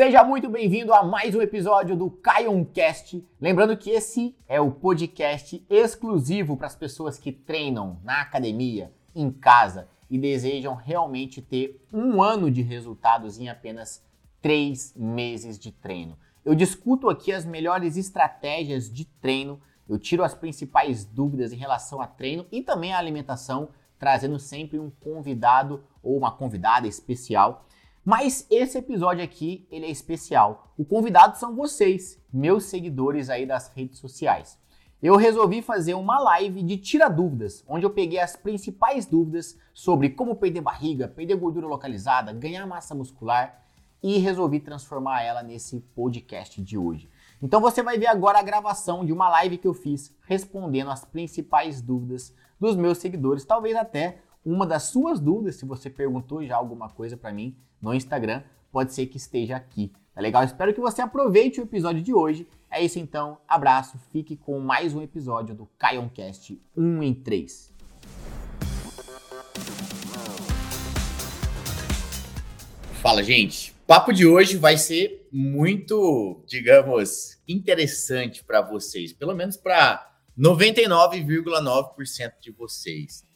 Seja muito bem-vindo a mais um episódio do Caioncast. Lembrando que esse é o podcast exclusivo para as pessoas que treinam na academia, em casa e desejam realmente ter um ano de resultados em apenas três meses de treino. Eu discuto aqui as melhores estratégias de treino, eu tiro as principais dúvidas em relação a treino e também a alimentação, trazendo sempre um convidado ou uma convidada especial mas esse episódio aqui, ele é especial. O convidado são vocês, meus seguidores aí das redes sociais. Eu resolvi fazer uma live de tira dúvidas, onde eu peguei as principais dúvidas sobre como perder barriga, perder gordura localizada, ganhar massa muscular e resolvi transformar ela nesse podcast de hoje. Então você vai ver agora a gravação de uma live que eu fiz respondendo as principais dúvidas dos meus seguidores, talvez até uma das suas dúvidas, se você perguntou já alguma coisa para mim no Instagram, pode ser que esteja aqui. Tá legal? Espero que você aproveite o episódio de hoje. É isso então, abraço, fique com mais um episódio do Caioncast 1 em 3. Fala, gente. O papo de hoje vai ser muito, digamos, interessante para vocês, pelo menos para 99,9% de vocês.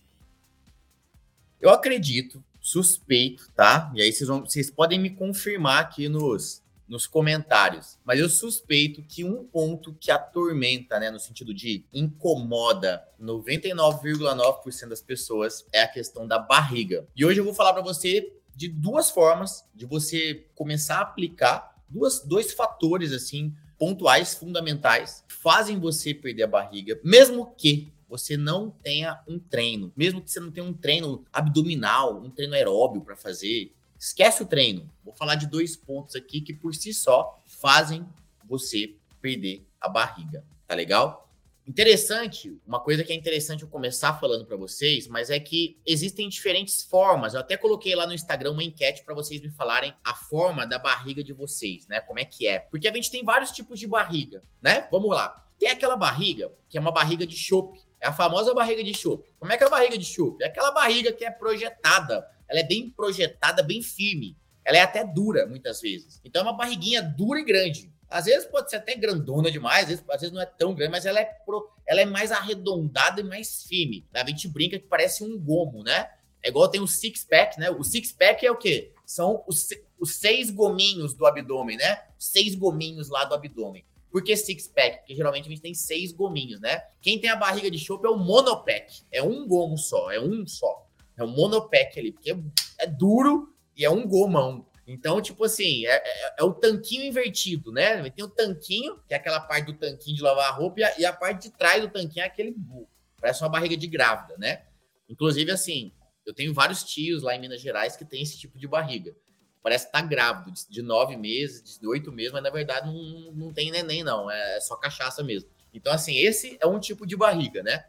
Eu acredito, suspeito, tá? E aí vocês, vão, vocês podem me confirmar aqui nos, nos comentários. Mas eu suspeito que um ponto que atormenta, né, no sentido de incomoda 99,9% das pessoas é a questão da barriga. E hoje eu vou falar para você de duas formas de você começar a aplicar duas, dois fatores assim pontuais fundamentais fazem você perder a barriga, mesmo que você não tenha um treino, mesmo que você não tenha um treino abdominal, um treino aeróbio para fazer, esquece o treino. Vou falar de dois pontos aqui que por si só fazem você perder a barriga, tá legal? Interessante, uma coisa que é interessante eu começar falando para vocês, mas é que existem diferentes formas. Eu até coloquei lá no Instagram uma enquete para vocês me falarem a forma da barriga de vocês, né? Como é que é? Porque a gente tem vários tipos de barriga, né? Vamos lá. Tem aquela barriga que é uma barriga de chope, é a famosa barriga de chope. Como é que é a barriga de chope? É aquela barriga que é projetada. Ela é bem projetada, bem firme. Ela é até dura, muitas vezes. Então é uma barriguinha dura e grande. Às vezes pode ser até grandona demais, às vezes, às vezes não é tão grande, mas ela é, pro, ela é mais arredondada e mais firme. A gente brinca que parece um gomo, né? É igual tem o six-pack, né? O six-pack é o quê? São os, os seis gominhos do abdômen, né? Seis gominhos lá do abdômen. Por que six pack? Porque geralmente a gente tem seis gominhos, né? Quem tem a barriga de chope é o monopack. É um gomo só, é um só. É o monopack ali, porque é, duro e é um gomão. Então, tipo assim, é, é, é, o tanquinho invertido, né? Tem o tanquinho, que é aquela parte do tanquinho de lavar a roupa, e a, e a parte de trás do tanquinho é aquele. Parece uma barriga de grávida, né? Inclusive, assim, eu tenho vários tios lá em Minas Gerais que tem esse tipo de barriga parece estar tá grávido, de nove meses, de oito meses, mas na verdade não, não tem neném, não, é só cachaça mesmo. Então, assim, esse é um tipo de barriga, né?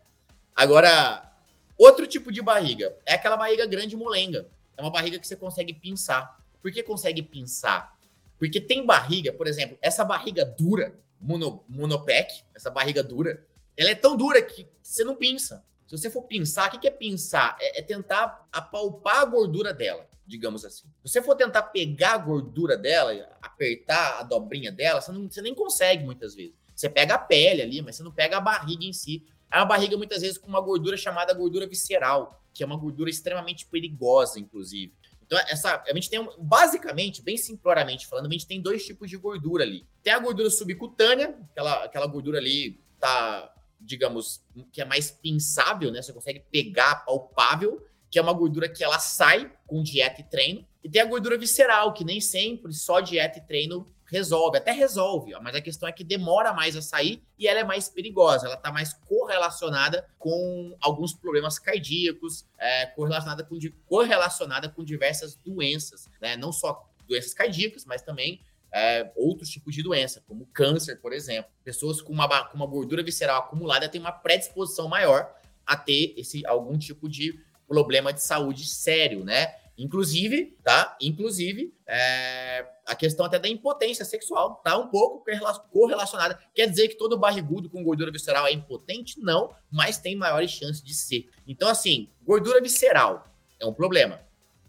Agora, outro tipo de barriga é aquela barriga grande molenga. É uma barriga que você consegue pinçar. Por que consegue pinçar? Porque tem barriga, por exemplo, essa barriga dura, mono, monopec, essa barriga dura, ela é tão dura que você não pinça. Se você for pinçar, o que é pinçar? É, é tentar apalpar a gordura dela digamos assim. Se você for tentar pegar a gordura dela, apertar a dobrinha dela, você, não, você nem consegue muitas vezes. Você pega a pele ali, mas você não pega a barriga em si. É uma barriga muitas vezes com uma gordura chamada gordura visceral, que é uma gordura extremamente perigosa, inclusive. Então, essa, a gente tem, basicamente, bem simploramente falando, a gente tem dois tipos de gordura ali. Tem a gordura subcutânea, aquela, aquela gordura ali tá, digamos, que é mais pinçável, né? Você consegue pegar, palpável que é uma gordura que ela sai com dieta e treino, e tem a gordura visceral, que nem sempre só dieta e treino resolve, até resolve, mas a questão é que demora mais a sair e ela é mais perigosa, ela está mais correlacionada com alguns problemas cardíacos, é, correlacionada, com, correlacionada com diversas doenças, né? não só doenças cardíacas, mas também é, outros tipos de doença, como câncer, por exemplo. Pessoas com uma, com uma gordura visceral acumulada têm uma predisposição maior a ter esse, algum tipo de problema de saúde sério, né? Inclusive, tá? Inclusive, é, a questão até da impotência sexual tá um pouco correlacionada. Quer dizer que todo barrigudo com gordura visceral é impotente? Não, mas tem maiores chances de ser. Então, assim, gordura visceral é um problema.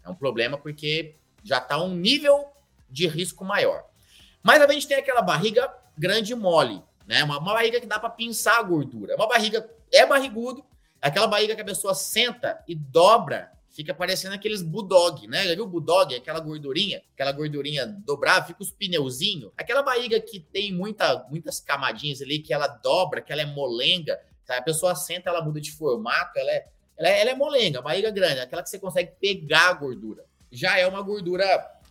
É um problema porque já tá um nível de risco maior. Mas a gente tem aquela barriga grande e mole, né? Uma, uma barriga que dá para pinçar a gordura. Uma barriga é barrigudo, aquela barriga que a pessoa senta e dobra, fica parecendo aqueles bulldog, né? Já viu bulldog? Aquela gordurinha, aquela gordurinha dobrada, fica os pneuzinhos. Aquela barriga que tem muita, muitas camadinhas ali, que ela dobra, que ela é molenga. Tá? A pessoa senta, ela muda de formato, ela é, ela é, ela é molenga, barriga grande, aquela que você consegue pegar a gordura. Já é uma gordura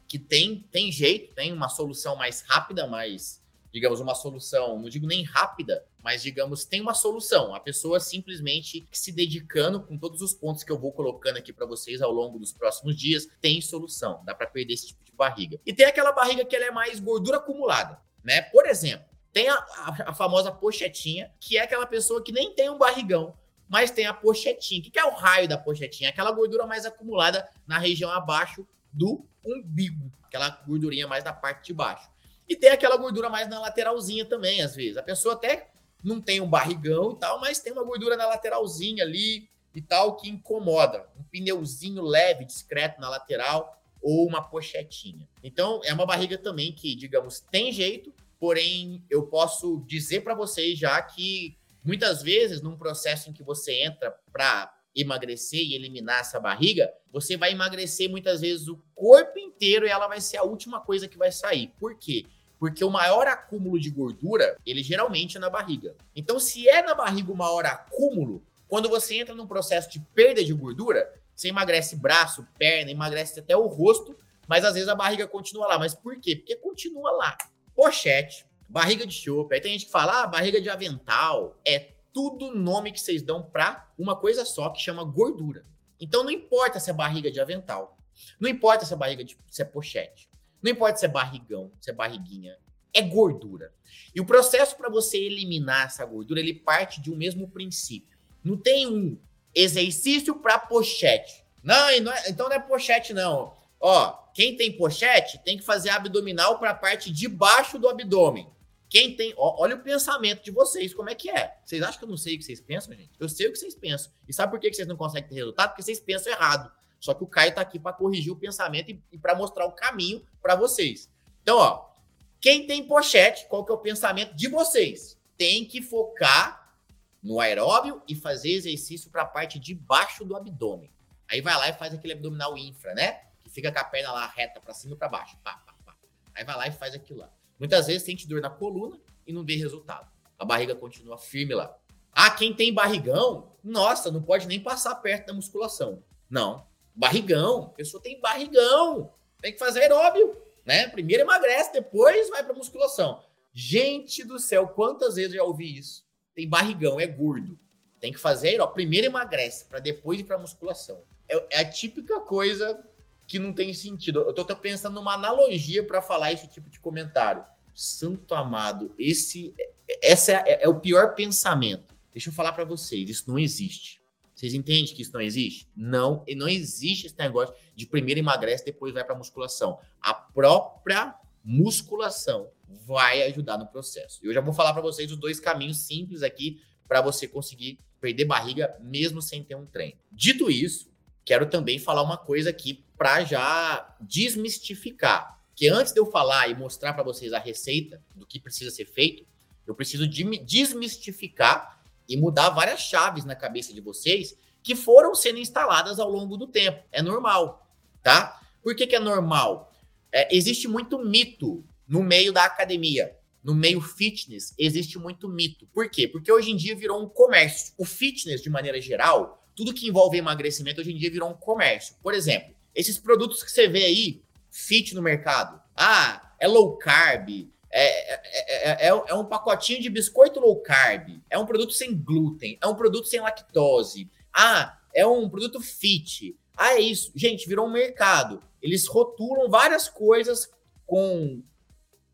que tem, tem jeito, tem uma solução mais rápida, mais, digamos, uma solução, não digo nem rápida, mas digamos, tem uma solução. A pessoa simplesmente se dedicando com todos os pontos que eu vou colocando aqui para vocês ao longo dos próximos dias, tem solução. Dá para perder esse tipo de barriga. E tem aquela barriga que ela é mais gordura acumulada, né? Por exemplo, tem a, a, a famosa pochetinha, que é aquela pessoa que nem tem um barrigão, mas tem a pochetinha. O que é o raio da pochetinha? Aquela gordura mais acumulada na região abaixo do umbigo, aquela gordurinha mais da parte de baixo. E tem aquela gordura mais na lateralzinha também, às vezes. A pessoa até não tem um barrigão e tal, mas tem uma gordura na lateralzinha ali e tal que incomoda. Um pneuzinho leve, discreto na lateral ou uma pochetinha. Então, é uma barriga também que, digamos, tem jeito, porém eu posso dizer para vocês já que muitas vezes num processo em que você entra para emagrecer e eliminar essa barriga, você vai emagrecer muitas vezes o corpo inteiro e ela vai ser a última coisa que vai sair. Por quê? Porque o maior acúmulo de gordura, ele geralmente é na barriga. Então, se é na barriga o maior acúmulo, quando você entra num processo de perda de gordura, você emagrece braço, perna, emagrece até o rosto, mas às vezes a barriga continua lá. Mas por quê? Porque continua lá. Pochete, barriga de chope. Aí tem gente que fala, ah, barriga de avental. É tudo nome que vocês dão para uma coisa só que chama gordura. Então não importa se é barriga de avental, não importa se é barriga de se é pochete, não importa se é barrigão, se é barriguinha, é gordura. E o processo para você eliminar essa gordura, ele parte de um mesmo princípio. Não tem um exercício para pochete. Não, não é, então não é pochete não. Ó, quem tem pochete tem que fazer abdominal para a parte de baixo do abdômen. Quem tem. Ó, olha o pensamento de vocês, como é que é. Vocês acham que eu não sei o que vocês pensam, gente? Eu sei o que vocês pensam. E sabe por que vocês não conseguem ter resultado? Porque vocês pensam errado. Só que o Caio tá aqui para corrigir o pensamento e, e para mostrar o caminho para vocês. Então, ó, quem tem pochete, qual que é o pensamento de vocês? Tem que focar no aeróbio e fazer exercício para a parte de baixo do abdômen. Aí vai lá e faz aquele abdominal infra, né? Que fica com a perna lá reta para cima e para baixo. Pá, pá, pá. Aí vai lá e faz aquilo lá. Muitas vezes sente dor na coluna e não vê resultado. A barriga continua firme lá. Ah, quem tem barrigão, nossa, não pode nem passar perto da musculação. Não. Barrigão, a pessoa tem barrigão. Tem que fazer aeróbio, né? Primeiro emagrece, depois vai para musculação. Gente do céu, quantas vezes eu já ouvi isso? Tem barrigão, é gordo. Tem que fazer aeróbio. Primeiro emagrece, para depois ir para musculação. É, é a típica coisa que não tem sentido. Eu tô pensando numa analogia para falar esse tipo de comentário. Santo amado, esse essa é, é o pior pensamento. Deixa eu falar para vocês, isso não existe. Vocês entendem que isso não existe? Não, e não existe esse negócio de primeiro emagrece, depois vai para musculação. A própria musculação vai ajudar no processo. Eu já vou falar para vocês os dois caminhos simples aqui para você conseguir perder barriga mesmo sem ter um treino. Dito isso, quero também falar uma coisa aqui para já desmistificar. Que antes de eu falar e mostrar para vocês a receita do que precisa ser feito, eu preciso de desmistificar e mudar várias chaves na cabeça de vocês que foram sendo instaladas ao longo do tempo. É normal, tá? Por que, que é normal? É, existe muito mito no meio da academia. No meio fitness, existe muito mito. Por quê? Porque hoje em dia virou um comércio. O fitness, de maneira geral, tudo que envolve emagrecimento, hoje em dia virou um comércio. Por exemplo, esses produtos que você vê aí, fit no mercado. Ah, é low carb, é, é, é, é, um pacotinho de biscoito low carb, é um produto sem glúten, é um produto sem lactose. Ah, é um produto fit. Ah, é isso. Gente, virou um mercado. Eles rotulam várias coisas com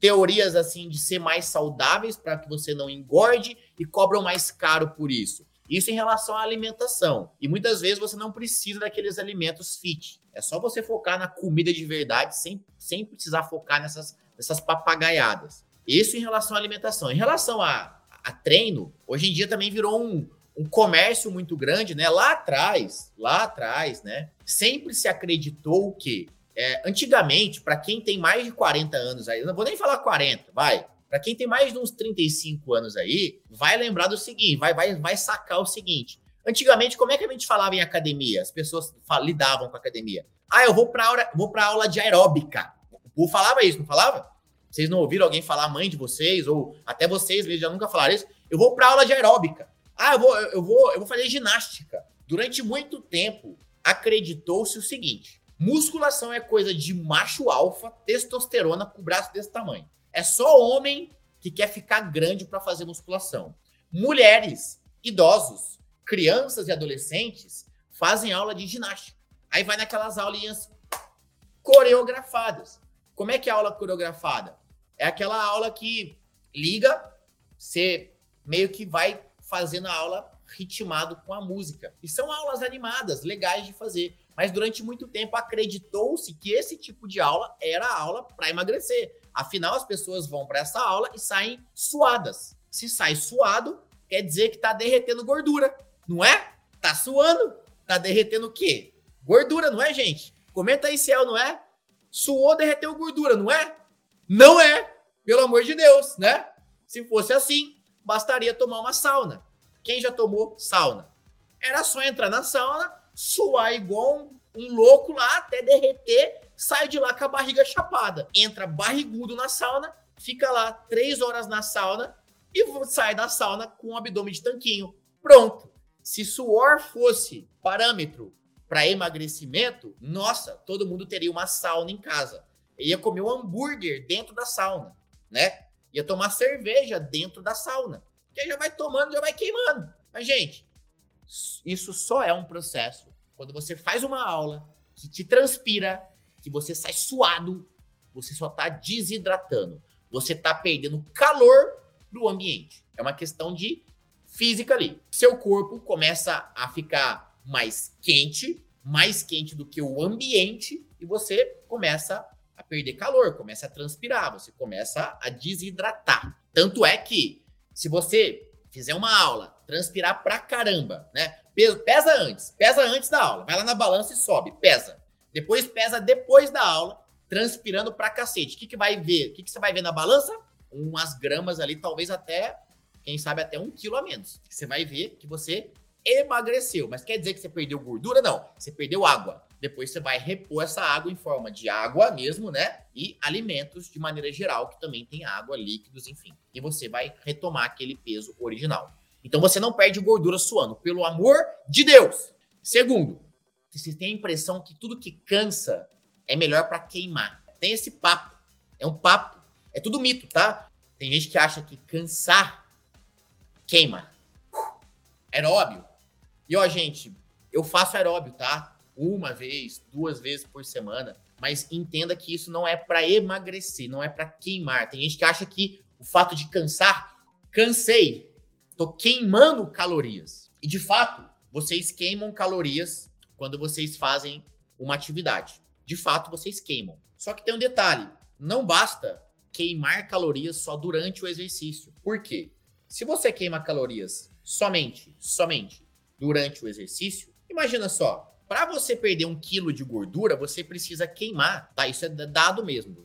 teorias assim de ser mais saudáveis para que você não engorde e cobram mais caro por isso. Isso em relação à alimentação. E muitas vezes você não precisa daqueles alimentos fit. É só você focar na comida de verdade sem, sem precisar focar nessas, nessas papagaiadas. Isso em relação à alimentação. Em relação a, a treino, hoje em dia também virou um, um comércio muito grande, né? Lá atrás, lá atrás, né? Sempre se acreditou que É, antigamente, para quem tem mais de 40 anos aí, não vou nem falar 40, vai. Para quem tem mais de uns 35 anos aí, vai lembrar do seguinte, vai, vai, vai sacar o seguinte. Antigamente, como é que a gente falava em academia? As pessoas lidavam com a academia. Ah, eu vou para aula, vou para aula de aeróbica. O falava isso, não falava? Vocês não ouviram alguém falar, mãe de vocês, ou até vocês mesmo já nunca falaram isso? Eu vou para aula de aeróbica. Ah, eu vou, eu vou, eu vou fazer ginástica. Durante muito tempo, acreditou-se o seguinte: musculação é coisa de macho alfa, testosterona com o braço desse tamanho. É só homem que quer ficar grande para fazer musculação. Mulheres, idosos, crianças e adolescentes fazem aula de ginástica. Aí vai naquelas aulinhas coreografadas. Como é que é a aula coreografada? É aquela aula que liga, você meio que vai fazendo a aula ritmado com a música. E são aulas animadas, legais de fazer. Mas durante muito tempo acreditou-se que esse tipo de aula era a aula para emagrecer. Afinal, as pessoas vão para essa aula e saem suadas. Se sai suado, quer dizer que está derretendo gordura, não é? Tá suando, tá derretendo o quê? Gordura, não é, gente? Comenta aí se é ou não é. Suou, derreteu gordura, não é? Não é, pelo amor de Deus, né? Se fosse assim, bastaria tomar uma sauna. Quem já tomou sauna? Era só entrar na sauna, suar igual um, um louco lá até derreter, sai de lá com a barriga chapada. Entra barrigudo na sauna, fica lá três horas na sauna e sai da sauna com o abdômen de tanquinho. Pronto. Se suor fosse parâmetro para emagrecimento, nossa, todo mundo teria uma sauna em casa. Ia comer um hambúrguer dentro da sauna, né? Ia tomar cerveja dentro da sauna. Que já vai tomando, já vai queimando. Mas, gente, isso só é um processo quando você faz uma aula que te transpira, que você sai suado, você só está desidratando. Você está perdendo calor do ambiente. É uma questão de física ali. Seu corpo começa a ficar mais quente, mais quente do que o ambiente, e você começa a perder calor, começa a transpirar, você começa a desidratar. Tanto é que se você fizer uma aula, transpirar pra caramba, né? Pesa antes, pesa antes da aula. Vai lá na balança e sobe, pesa. Depois pesa depois da aula, transpirando pra cacete. O que, que vai ver? O que, que você vai ver na balança? Umas gramas ali, talvez até, quem sabe até um quilo a menos. Você vai ver que você emagreceu. Mas quer dizer que você perdeu gordura? Não. Você perdeu água. Depois você vai repor essa água em forma de água mesmo, né? E alimentos de maneira geral, que também tem água, líquidos, enfim. E você vai retomar aquele peso original. Então você não perde gordura suando, pelo amor de Deus. Segundo, você tem a impressão que tudo que cansa é melhor para queimar. Tem esse papo. É um papo. É tudo mito, tá? Tem gente que acha que cansar queima. Aeróbio. E ó, gente, eu faço aeróbio, tá? uma vez, duas vezes por semana, mas entenda que isso não é para emagrecer, não é para queimar. Tem gente que acha que o fato de cansar, cansei, tô queimando calorias. E de fato, vocês queimam calorias quando vocês fazem uma atividade. De fato, vocês queimam. Só que tem um detalhe, não basta queimar calorias só durante o exercício. Por quê? Se você queima calorias somente, somente durante o exercício, imagina só, para você perder um quilo de gordura, você precisa queimar, tá? Isso é dado mesmo.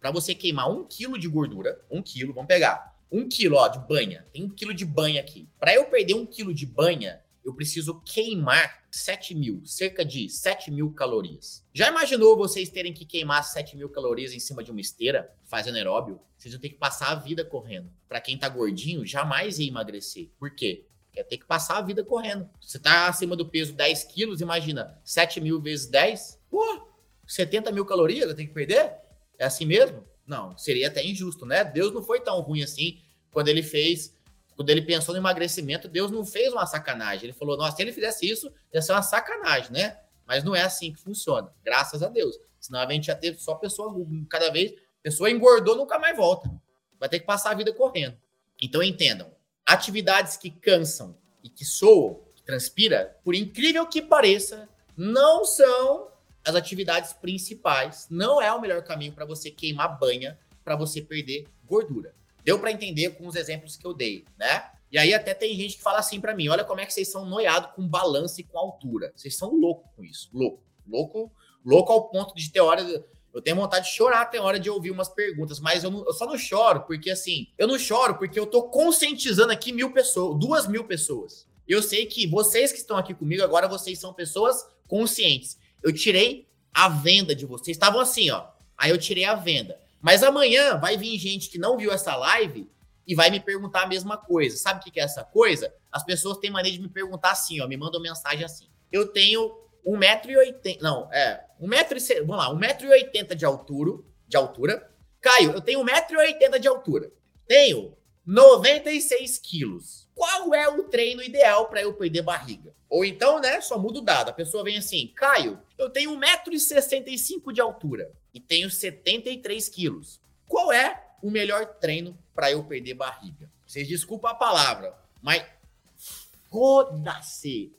Para você queimar um quilo de gordura, um quilo, vamos pegar, um quilo ó, de banha, tem um quilo de banha aqui. Para eu perder um quilo de banha, eu preciso queimar 7 mil, cerca de 7 mil calorias. Já imaginou vocês terem que queimar 7 mil calorias em cima de uma esteira, fazendo aeróbio? Vocês vão ter que passar a vida correndo. Para quem tá gordinho, jamais ia emagrecer. Por quê? Quer ter que passar a vida correndo. Você tá acima do peso 10 quilos, imagina, 7 mil vezes 10, pô, 70 mil calorias eu tenho que perder? É assim mesmo? Não, seria até injusto, né? Deus não foi tão ruim assim quando ele fez, quando ele pensou no emagrecimento, Deus não fez uma sacanagem. Ele falou, nossa, se ele fizesse isso, ia ser uma sacanagem, né? Mas não é assim que funciona, graças a Deus. Senão a gente já teve só pessoa, cada vez, pessoa engordou, nunca mais volta. Vai ter que passar a vida correndo. Então entendam, atividades que cansam e que soam, que transpira, por incrível que pareça, não são as atividades principais. Não é o melhor caminho para você queimar banha, para você perder gordura. Deu para entender com os exemplos que eu dei, né? E aí até tem gente que fala assim para mim, olha como é que vocês são noiados com balanço e com altura. Vocês são loucos com isso, louco, louco, louco ao ponto de ter hora. Eu tenho vontade de chorar até hora de ouvir umas perguntas, mas eu, não, eu, só não choro porque, assim, eu não choro porque eu tô conscientizando aqui mil pessoas, duas mil pessoas. Eu sei que vocês que estão aqui comigo agora, vocês são pessoas conscientes. Eu tirei a venda de vocês. Estavam assim, ó. Aí eu tirei a venda. Mas amanhã vai vir gente que não viu essa live e vai me perguntar a mesma coisa. Sabe o que é essa coisa? As pessoas têm maneira de me perguntar assim, ó. Me mandam mensagem assim. Eu tenho 1,80m. Não, é. 1,80m. Vamos lá, 1,80m de altura. De altura. Caio, eu tenho 1,80m de altura. Tenho 96 quilos. Qual é o treino ideal para eu perder barriga? Ou então, né, só muda o dado. A pessoa vem assim, Caio, eu tenho 1,65m de altura e tenho 73 quilos. Qual é o melhor treino para eu perder barriga? Vocês desculpam a palavra, mas foda-se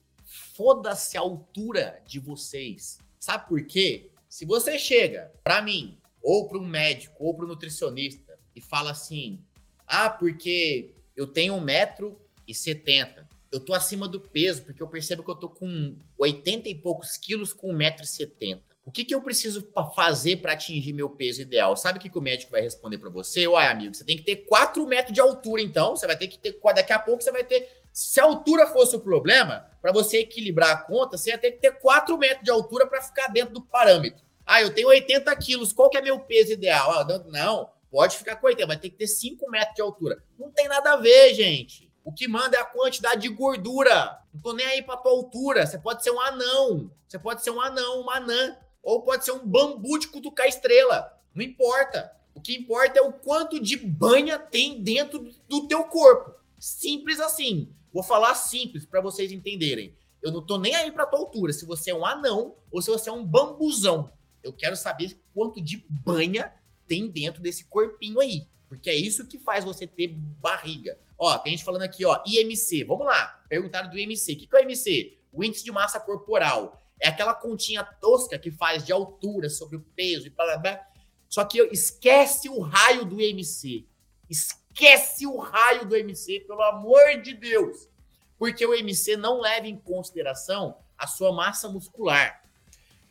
foda-se a altura de vocês. Sabe por quê? Se você chega para mim, ou para um médico, ou para um nutricionista, e fala assim: ah, porque eu tenho 1,70m, eu tô acima do peso, porque eu percebo que eu tô com 80 e poucos quilos com 1,70m. O que, que eu preciso fazer para atingir meu peso ideal? Sabe o que, que o médico vai responder para você? Uai, amigo, você tem que ter 4 metros de altura, então. Você vai ter que ter. Daqui a pouco você vai ter se a altura fosse o problema, para você equilibrar a conta, você ia ter que ter 4 metros de altura para ficar dentro do parâmetro. Ah, eu tenho 80 quilos, qual que é meu peso ideal? Ah, não, pode ficar com 80, vai ter que ter 5 metros de altura. Não tem nada a ver, gente. O que manda é a quantidade de gordura. Não tô nem aí pra tua altura. Você pode ser um anão. Você pode ser um anão, uma anã. Ou pode ser um bambu de cutucar estrela. Não importa. O que importa é o quanto de banha tem dentro do teu corpo. Simples assim. Vou falar simples para vocês entenderem. Eu não tô nem aí para tua altura, se você é um anão ou se você é um bambuzão. Eu quero saber quanto de banha tem dentro desse corpinho aí, porque é isso que faz você ter barriga. Ó, tem gente falando aqui, ó, IMC. Vamos lá. Perguntaram do IMC. O que, que é o IMC? O índice de massa corporal. É aquela continha tosca que faz de altura sobre o peso e blá blá blá. Só que esquece o raio do IMC. Esquece esquece o raio do MC, pelo amor de Deus. Porque o MC não leva em consideração a sua massa muscular.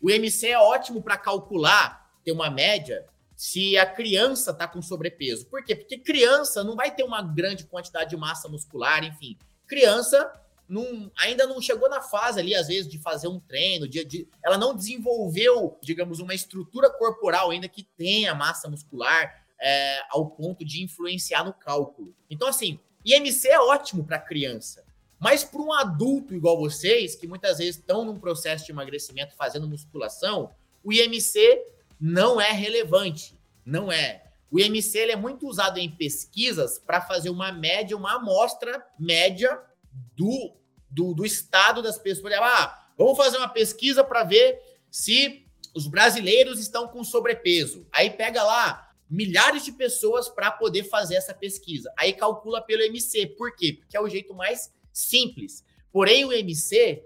O MC é ótimo para calcular, ter uma média, se a criança está com sobrepeso. Por quê? Porque criança não vai ter uma grande quantidade de massa muscular, enfim. Criança não, ainda não chegou na fase ali, às vezes, de fazer um treino, de, de, ela não desenvolveu, digamos, uma estrutura corporal ainda que tenha massa muscular, é, ao ponto de influenciar no cálculo. Então, assim, IMC é ótimo para criança, mas para um adulto igual vocês, que muitas vezes estão num processo de emagrecimento fazendo musculação, o IMC não é relevante. Não é. O IMC é muito usado em pesquisas para fazer uma média, uma amostra média do, do, do estado das pessoas. Ah, vamos fazer uma pesquisa para ver se os brasileiros estão com sobrepeso. Aí pega lá milhares de pessoas para poder fazer essa pesquisa. Aí calcula pelo MC. Por quê? Porque é o jeito mais simples. Porém, o MC,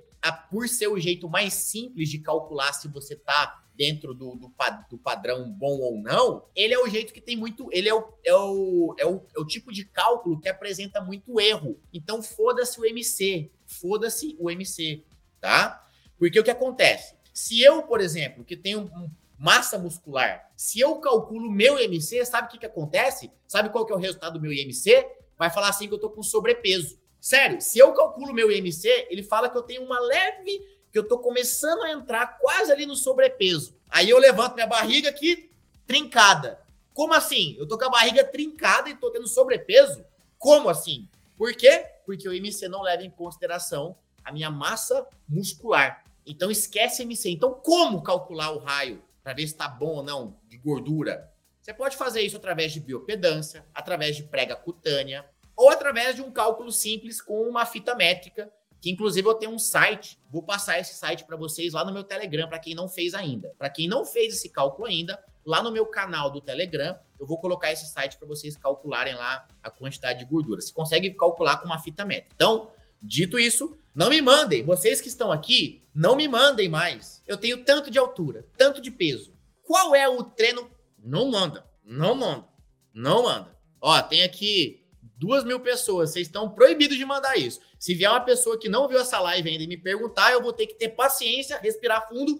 por ser o jeito mais simples de calcular se você está dentro do, do, do, padrão bom ou não, ele é o jeito que tem muito. Ele é o, é o, é o, é o tipo de cálculo que apresenta muito erro. Então, foda-se o MC. Foda-se o MC, tá? Porque o que acontece? Se eu, por exemplo, que tenho um massa muscular. Se eu calculo meu IMC, sabe o que, que acontece? Sabe qual que é o resultado do meu IMC? Vai falar assim que eu tô com sobrepeso. Sério, se eu calculo meu IMC, ele fala que eu tenho uma leve, que eu tô começando a entrar quase ali no sobrepeso. Aí eu levanto minha barriga aqui trincada. Como assim? Eu tô com a barriga trincada e tô tendo sobrepeso? Como assim? Por quê? Porque o IMC não leva em consideração a minha massa muscular. Então esquece IMC. Então como calcular o raio para ver se está bom ou não de gordura. Você pode fazer isso através de biopedância, através de prega cutânea, ou através de um cálculo simples com uma fita métrica, que inclusive eu tenho um site, vou passar esse site para vocês lá no meu Telegram, para quem não fez ainda. Para quem não fez esse cálculo ainda, lá no meu canal do Telegram, eu vou colocar esse site para vocês calcularem lá a quantidade de gordura. Você consegue calcular com uma fita métrica. Então, dito isso, não me mandem, vocês que estão aqui, não me mandem mais. Eu tenho tanto de altura, tanto de peso. Qual é o treino? Não manda, não manda, não manda. Ó, tem aqui duas mil pessoas, vocês estão proibidos de mandar isso. Se vier uma pessoa que não viu essa live ainda e me perguntar, eu vou ter que ter paciência, respirar fundo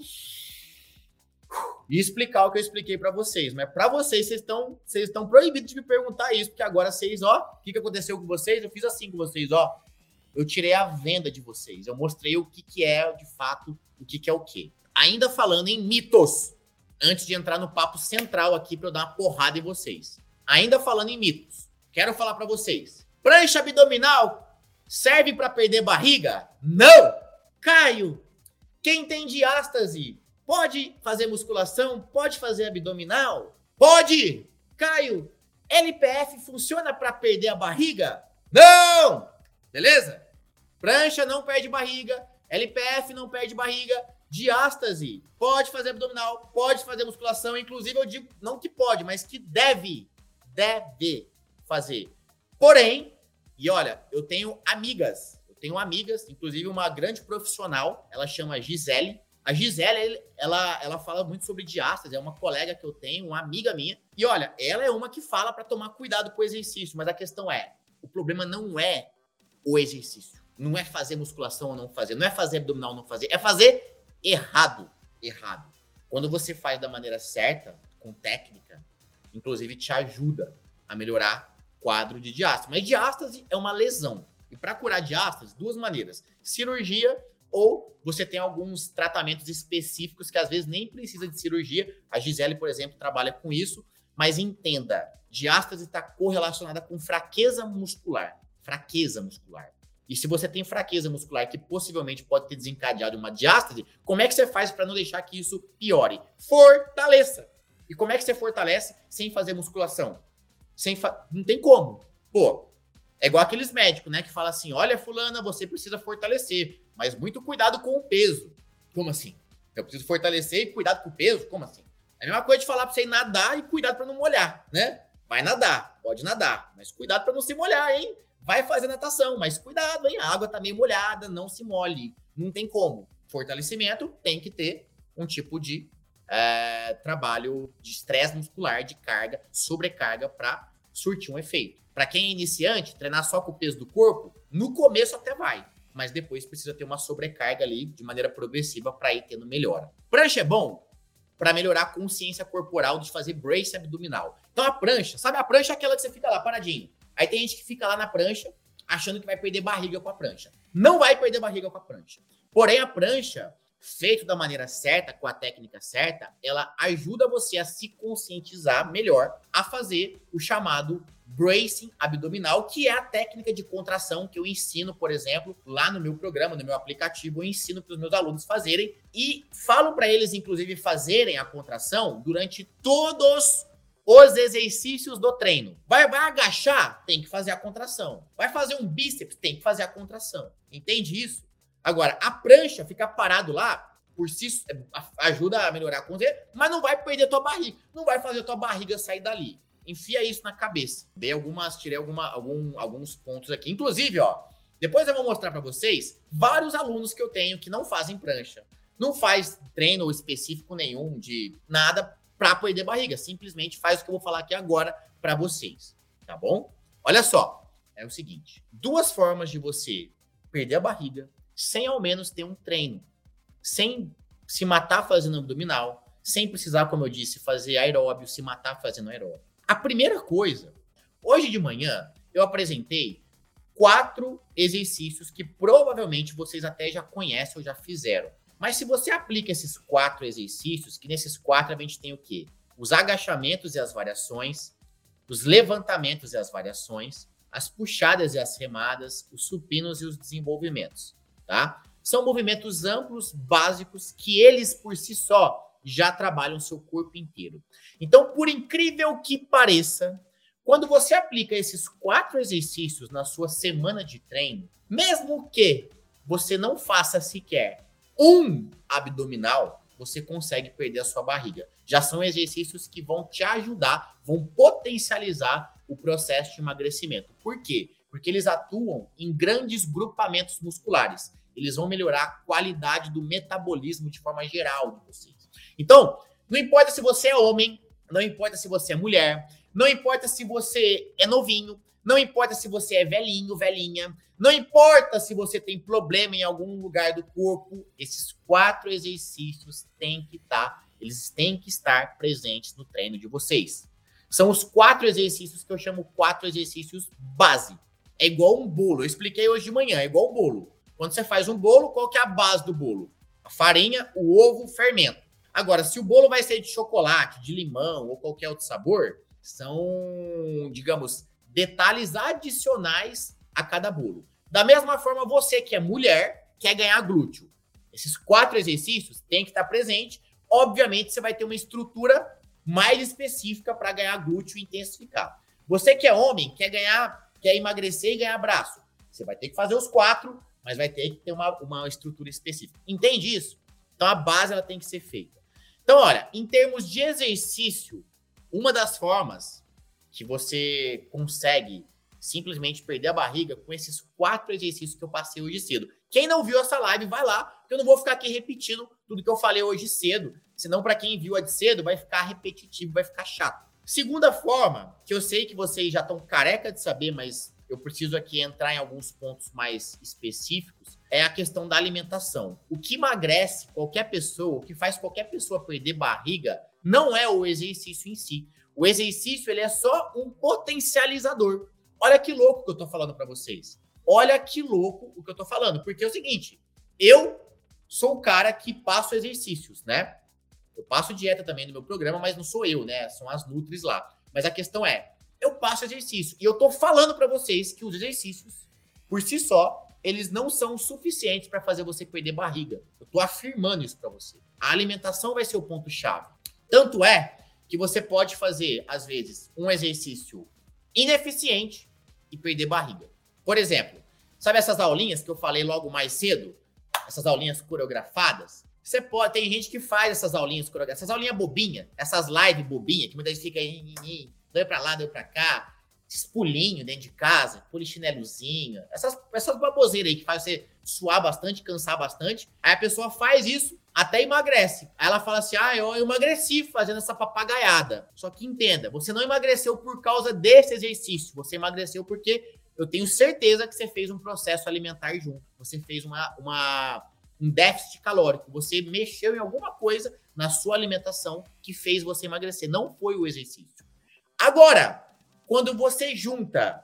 e explicar o que eu expliquei para vocês. Mas para vocês, vocês estão vocês estão proibidos de me perguntar isso, porque agora vocês, ó, o que, que aconteceu com vocês? Eu fiz assim com vocês, ó. Eu tirei a venda de vocês. Eu mostrei o que, que é, de fato, o que, que é o quê. Ainda falando em mitos, antes de entrar no papo central aqui para eu dar uma porrada em vocês. Ainda falando em mitos, quero falar para vocês. Prancha abdominal serve para perder barriga? Não! Caio, quem tem diástase pode fazer musculação? Pode fazer abdominal? Pode! Caio, LPF funciona para perder a barriga? Não! Beleza? Prancha não perde barriga, LPF não perde barriga, diástase pode fazer abdominal, pode fazer musculação, inclusive eu digo não que pode, mas que deve, deve fazer. Porém, e olha, eu tenho amigas, eu tenho amigas, inclusive uma grande profissional, ela chama Gisele. A Gisele, ela, ela fala muito sobre diástase, é uma colega que eu tenho, uma amiga minha. E olha, ela é uma que fala para tomar cuidado com o exercício, mas a questão é, o problema não é o exercício. Não é fazer musculação ou não fazer, não é fazer abdominal ou não fazer, é fazer errado. Errado. Quando você faz da maneira certa, com técnica, inclusive te ajuda a melhorar quadro de diástase. Mas diástase é uma lesão. E para curar diástase, duas maneiras: cirurgia ou você tem alguns tratamentos específicos que às vezes nem precisa de cirurgia. A Gisele, por exemplo, trabalha com isso. Mas entenda, diástase está correlacionada com fraqueza muscular fraqueza muscular. E se você tem fraqueza muscular que possivelmente pode ter desencadeado uma diástase, como é que você faz para não deixar que isso piore? Fortaleça. E como é que você fortalece sem fazer musculação? Sem fa... Não tem como. Pô, é igual aqueles médicos, né, que fala assim: "Olha, fulana, você precisa fortalecer, mas muito cuidado com o peso". Como assim? Eu preciso fortalecer e cuidado com o peso? Como assim? É a mesma coisa de falar para você nadar e cuidado para não molhar, né? Vai nadar, pode nadar, mas cuidado para não se molhar, hein? Vai fazer natação, mas cuidado, hein? A água tá meio molhada, não se molhe. Não tem como. Fortalecimento tem que ter um tipo de é, trabalho de estresse muscular, de carga, sobrecarga para surtir um efeito. Para quem é iniciante, treinar só com o peso do corpo, no começo até vai, mas depois precisa ter uma sobrecarga ali de maneira progressiva para ir tendo melhora. Prancha é bom para melhorar a consciência corporal de fazer brace abdominal. Então a prancha, sabe a prancha é aquela que você fica lá paradinho. Aí tem gente que fica lá na prancha achando que vai perder barriga com a prancha. Não vai perder barriga com a prancha. Porém, a prancha, feita da maneira certa, com a técnica certa, ela ajuda você a se conscientizar melhor a fazer o chamado bracing abdominal, que é a técnica de contração que eu ensino, por exemplo, lá no meu programa, no meu aplicativo, eu ensino para os meus alunos fazerem e falo para eles, inclusive, fazerem a contração durante todos os exercícios do treino. Vai, vai agachar? Tem que fazer a contração. Vai fazer um bíceps? Tem que fazer a contração. Entende isso? Agora, a prancha ficar parado lá, por si ajuda a melhorar a consciência, mas não vai perder tua barriga. Não vai fazer tua barriga sair dali. Enfia isso na cabeça. Dei algumas, tirei alguma, algum, alguns pontos aqui. Inclusive, ó, depois eu vou mostrar para vocês vários alunos que eu tenho que não fazem prancha. Não faz treino específico nenhum de nada para perder barriga. Simplesmente faz o que eu vou falar aqui agora para vocês, tá bom? Olha só, é o seguinte: duas formas de você perder a barriga sem ao menos ter um treino, sem se matar fazendo abdominal, sem precisar, como eu disse, fazer aeróbio, se matar fazendo aeróbio. A primeira coisa, hoje de manhã eu apresentei quatro exercícios que provavelmente vocês até já conhecem ou já fizeram. Mas se você aplica esses quatro exercícios, que nesses quatro a gente tem o quê? Os agachamentos e as variações, os levantamentos e as variações, as puxadas e as remadas, os supinos e os desenvolvimentos, tá? São movimentos amplos, básicos, que eles por si só já trabalham seu corpo inteiro. Então, por incrível que pareça, quando você aplica esses quatro exercícios na sua semana de treino, mesmo que você não faça sequer um abdominal, você consegue perder a sua barriga. Já são exercícios que vão te ajudar, vão potencializar o processo de emagrecimento. Por quê? Porque eles atuam em grandes grupamentos musculares. Eles vão melhorar a qualidade do metabolismo de forma geral de vocês. Então, não importa se você é homem, não importa se você é mulher, não importa se você é novinho, não importa se você é velhinho, velhinha, não importa se você tem problema em algum lugar do corpo, esses quatro exercícios têm que estar Eles têm que estar presentes no treino de vocês. São os quatro exercícios que eu chamo quatro exercícios base. É igual um bolo. Eu expliquei hoje de manhã, é igual um bolo. Quando você faz um bolo, qual que é a base do bolo? A farinha, o ovo, o fermento. Agora, se o bolo vai ser de chocolate, de limão ou qualquer outro sabor, são, digamos, detalhes adicionais a cada bolo. Da mesma forma, você que é mulher, quer ganhar glúteo. Esses quatro exercícios têm que estar presente. Obviamente, você vai ter uma estrutura mais específica para ganhar glúteo e intensificar. Você que é homem, quer ganhar, quer emagrecer e ganhar braço. Você vai ter que fazer os quatro, mas vai ter que ter uma, uma estrutura específica. Entende isso? Então a base ela tem que ser feita. Então, olha, em termos de exercício, uma das formas que você consegue simplesmente perder a barriga com esses quatro exercícios que eu passei hoje cedo. Quem não viu essa live, vai lá, porque eu não vou ficar aqui repetindo tudo que eu falei hoje cedo, senão para quem viu a de cedo vai ficar repetitivo, vai ficar chato. Segunda forma, que eu sei que vocês já estão careca de saber, mas eu preciso aqui entrar em alguns pontos mais específicos, é a questão da alimentação. O que emagrece qualquer pessoa, o que faz qualquer pessoa perder barriga, não é o exercício em si. O exercício ele é só um potencializador. Olha que louco que eu tô falando para vocês. Olha que louco o que eu tô falando, porque é o seguinte, eu sou o cara que passo exercícios, né? Eu passo dieta também no meu programa, mas não sou eu, né? São as nutris lá. Mas a questão é, eu passo exercício e eu tô falando para vocês que os exercícios por si só, eles não são suficientes para fazer você perder barriga. Eu tô afirmando isso para você. A alimentação vai ser o ponto chave. Tanto é que você pode fazer às vezes um exercício ineficiente e perder barriga. Por exemplo, sabe essas aulinhas que eu falei logo mais cedo? Essas aulinhas coreografadas? Você pode, tem gente que faz essas aulinhas coreografadas, essas aulinhas bobinha, essas lives bobinha, que muitas vezes fica aí, deu pra lá, deu pra cá, esses pulinhos dentro de casa, polichinelozinho, essas, essas baboseiras aí que faz você suar bastante, cansar bastante. Aí a pessoa faz isso, até emagrece. Aí ela fala assim: ah, eu emagreci fazendo essa papagaiada. Só que entenda, você não emagreceu por causa desse exercício, você emagreceu porque eu tenho certeza que você fez um processo alimentar junto. Você fez uma, uma, um déficit calórico. Você mexeu em alguma coisa na sua alimentação que fez você emagrecer. Não foi o exercício. Agora, quando você junta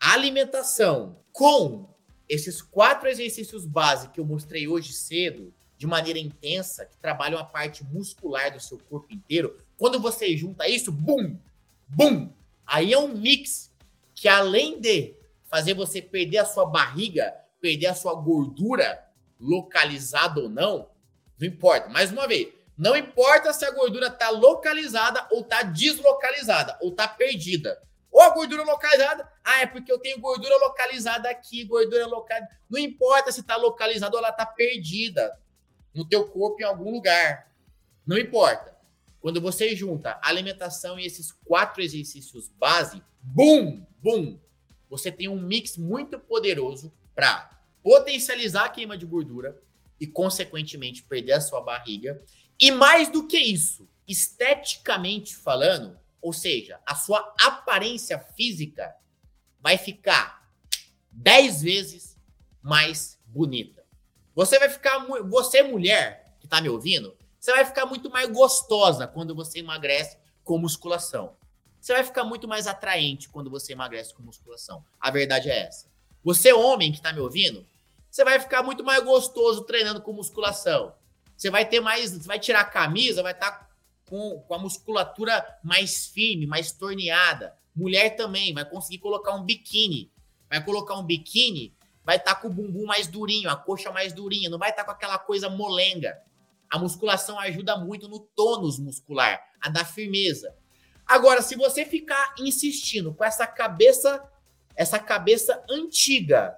a alimentação com esses quatro exercícios básicos que eu mostrei hoje cedo, de maneira intensa, que trabalham a parte muscular do seu corpo inteiro, quando você junta isso, bum, bum, aí é um mix que além de fazer você perder a sua barriga, perder a sua gordura localizada ou não, não importa. Mais uma vez, não importa se a gordura está localizada ou está deslocalizada ou está perdida. Ou gordura localizada, ah, é porque eu tenho gordura localizada aqui, gordura localizada. Não importa se está localizada ou ela está perdida no teu corpo em algum lugar. Não importa. Quando você junta alimentação e esses quatro exercícios base, bum, bum, você tem um mix muito poderoso para potencializar a queima de gordura e, consequentemente, perder a sua barriga. E mais do que isso, esteticamente falando, ou seja, a sua aparência física vai ficar 10 vezes mais bonita. Você vai ficar, você mulher que está me ouvindo, você vai ficar muito mais gostosa quando você emagrece com musculação. Você vai ficar muito mais atraente quando você emagrece com musculação. A verdade é essa. Você, homem que está me ouvindo, você vai ficar muito mais gostoso treinando com musculação. Você vai ter mais. Você vai tirar a camisa, vai estar tá com, com a musculatura mais firme, mais torneada. Mulher também vai conseguir colocar um biquíni. Vai colocar um biquíni, vai estar tá com o bumbum mais durinho, a coxa mais durinha, não vai estar tá com aquela coisa molenga. A musculação ajuda muito no tônus muscular, a dar firmeza. Agora, se você ficar insistindo com essa cabeça, essa cabeça antiga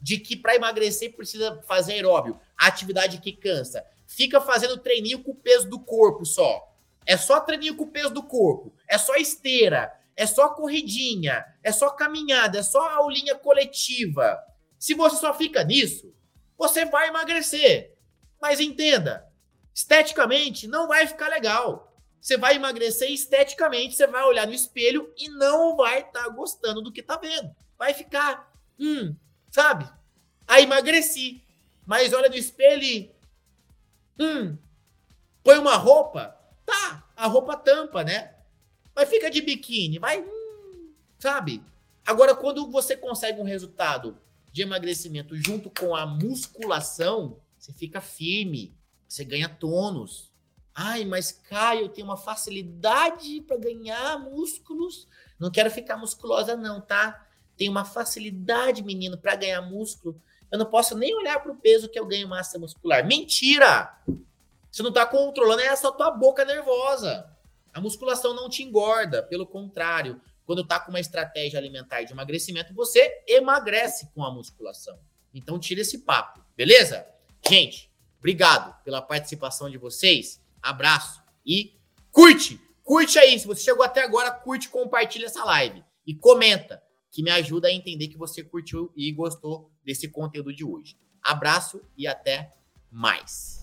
de que para emagrecer precisa fazer aeróbio, atividade que cansa, fica fazendo treininho com o peso do corpo só. É só treininho com o peso do corpo, é só esteira, é só corridinha, é só caminhada, é só aulinha coletiva. Se você só fica nisso, você vai emagrecer. Mas entenda, esteticamente não vai ficar legal. Você vai emagrecer esteticamente, você vai olhar no espelho e não vai estar tá gostando do que tá vendo. Vai ficar, hum, sabe? Aí emagreci. Mas olha no espelho e, hum, põe uma roupa, tá, a roupa tampa, né? Mas fica de biquíni, vai, hum, sabe? Agora, quando você consegue um resultado de emagrecimento junto com a musculação, você fica firme, você ganha tônus. Ai, mas Caio, eu tenho uma facilidade para ganhar músculos. Não quero ficar musculosa, não, tá? Tenho uma facilidade, menino, para ganhar músculo. Eu não posso nem olhar para o peso que eu ganho massa muscular. Mentira! Você não está controlando é essa tua boca nervosa. A musculação não te engorda, pelo contrário, quando está com uma estratégia alimentar de emagrecimento, você emagrece com a musculação. Então tira esse papo, beleza? Gente, obrigado pela participação de vocês. Abraço e curte! Curte aí, se você chegou até agora, curte, compartilha essa live e comenta, que me ajuda a entender que você curtiu e gostou desse conteúdo de hoje. Abraço e até mais.